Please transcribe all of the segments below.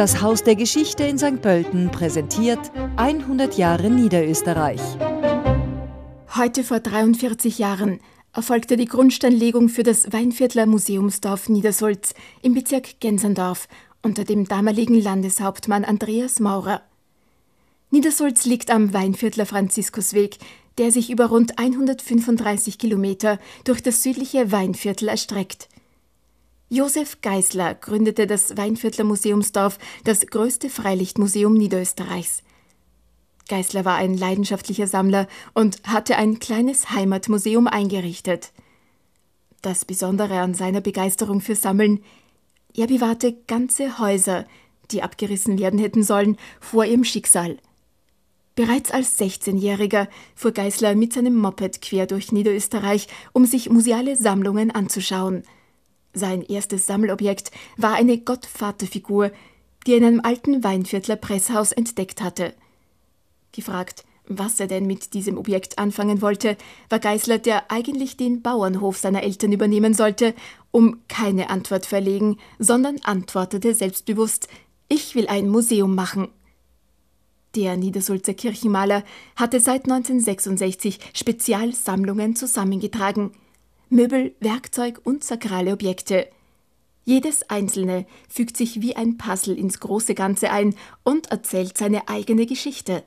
Das Haus der Geschichte in St. Pölten präsentiert 100 Jahre Niederösterreich. Heute vor 43 Jahren erfolgte die Grundsteinlegung für das Weinviertler Museumsdorf Niedersulz im Bezirk Gensendorf unter dem damaligen Landeshauptmann Andreas Maurer. Niedersulz liegt am Weinviertler Franziskusweg, der sich über rund 135 Kilometer durch das südliche Weinviertel erstreckt. Josef Geisler gründete das Weinviertler Museumsdorf, das größte Freilichtmuseum Niederösterreichs. Geisler war ein leidenschaftlicher Sammler und hatte ein kleines Heimatmuseum eingerichtet. Das Besondere an seiner Begeisterung für Sammeln, er bewahrte ganze Häuser, die abgerissen werden hätten sollen, vor ihrem Schicksal. Bereits als 16-Jähriger fuhr Geisler mit seinem Moped quer durch Niederösterreich, um sich museale Sammlungen anzuschauen – sein erstes Sammelobjekt war eine Gottvaterfigur, die er in einem alten Weinviertler Presshaus entdeckt hatte. Gefragt, was er denn mit diesem Objekt anfangen wollte, war Geisler, der eigentlich den Bauernhof seiner Eltern übernehmen sollte, um keine Antwort verlegen, sondern antwortete selbstbewusst: Ich will ein Museum machen. Der Niedersulzer Kirchenmaler hatte seit 1966 Spezialsammlungen zusammengetragen. Möbel, Werkzeug und sakrale Objekte. Jedes einzelne fügt sich wie ein Puzzle ins große Ganze ein und erzählt seine eigene Geschichte.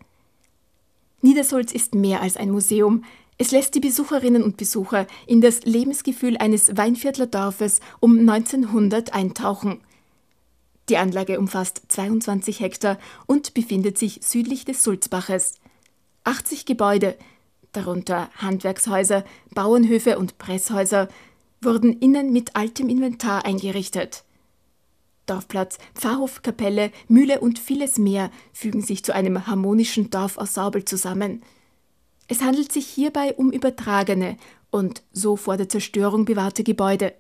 Niedersulz ist mehr als ein Museum. Es lässt die Besucherinnen und Besucher in das Lebensgefühl eines Weinviertler Dorfes um 1900 eintauchen. Die Anlage umfasst 22 Hektar und befindet sich südlich des Sulzbaches. 80 Gebäude, darunter Handwerkshäuser, Bauernhöfe und Presshäuser, wurden innen mit altem Inventar eingerichtet. Dorfplatz, Pfarrhof, Kapelle, Mühle und vieles mehr fügen sich zu einem harmonischen Dorfensemble zusammen. Es handelt sich hierbei um übertragene und so vor der Zerstörung bewahrte Gebäude.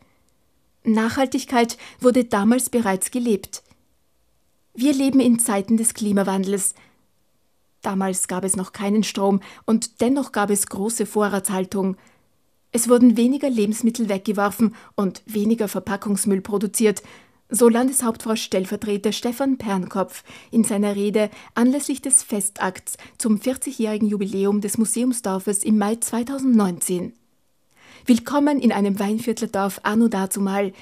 Nachhaltigkeit wurde damals bereits gelebt. Wir leben in Zeiten des Klimawandels, Damals gab es noch keinen Strom und dennoch gab es große Vorratshaltung. Es wurden weniger Lebensmittel weggeworfen und weniger Verpackungsmüll produziert, so Landeshauptfrau Stellvertreter Stefan Pernkopf in seiner Rede anlässlich des Festakts zum 40-jährigen Jubiläum des Museumsdorfes im Mai 2019. Willkommen in einem Weinviertlerdorf anno dazumal,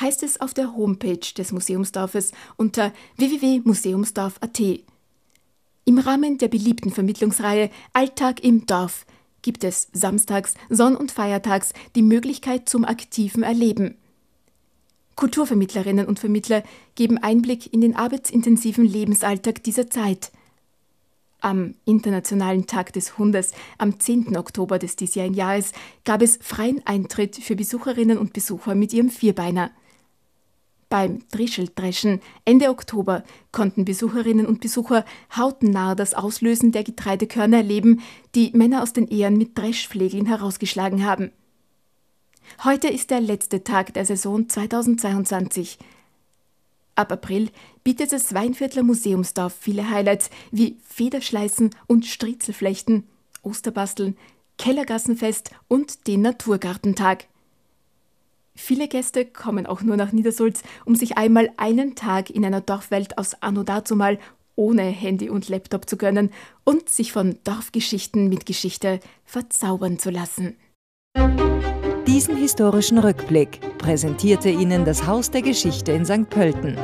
heißt es auf der Homepage des Museumsdorfes unter www.museumsdorf.at. Im Rahmen der beliebten Vermittlungsreihe Alltag im Dorf gibt es samstags, sonn- und feiertags die Möglichkeit zum aktiven Erleben. Kulturvermittlerinnen und Vermittler geben Einblick in den arbeitsintensiven Lebensalltag dieser Zeit. Am Internationalen Tag des Hundes am 10. Oktober des diesjährigen Jahres gab es freien Eintritt für Besucherinnen und Besucher mit ihrem Vierbeiner. Beim Drischeldreschen Ende Oktober konnten Besucherinnen und Besucher hautnah das Auslösen der Getreidekörner erleben, die Männer aus den Ehren mit Dreschflegeln herausgeschlagen haben. Heute ist der letzte Tag der Saison 2022. Ab April bietet das Weinviertler Museumsdorf viele Highlights wie Federschleißen und Striezelflechten, Osterbasteln, Kellergassenfest und den Naturgartentag. Viele Gäste kommen auch nur nach Niedersulz, um sich einmal einen Tag in einer Dorfwelt aus Anno dazumal ohne Handy und Laptop zu gönnen und sich von Dorfgeschichten mit Geschichte verzaubern zu lassen. Diesen historischen Rückblick präsentierte Ihnen das Haus der Geschichte in St. Pölten.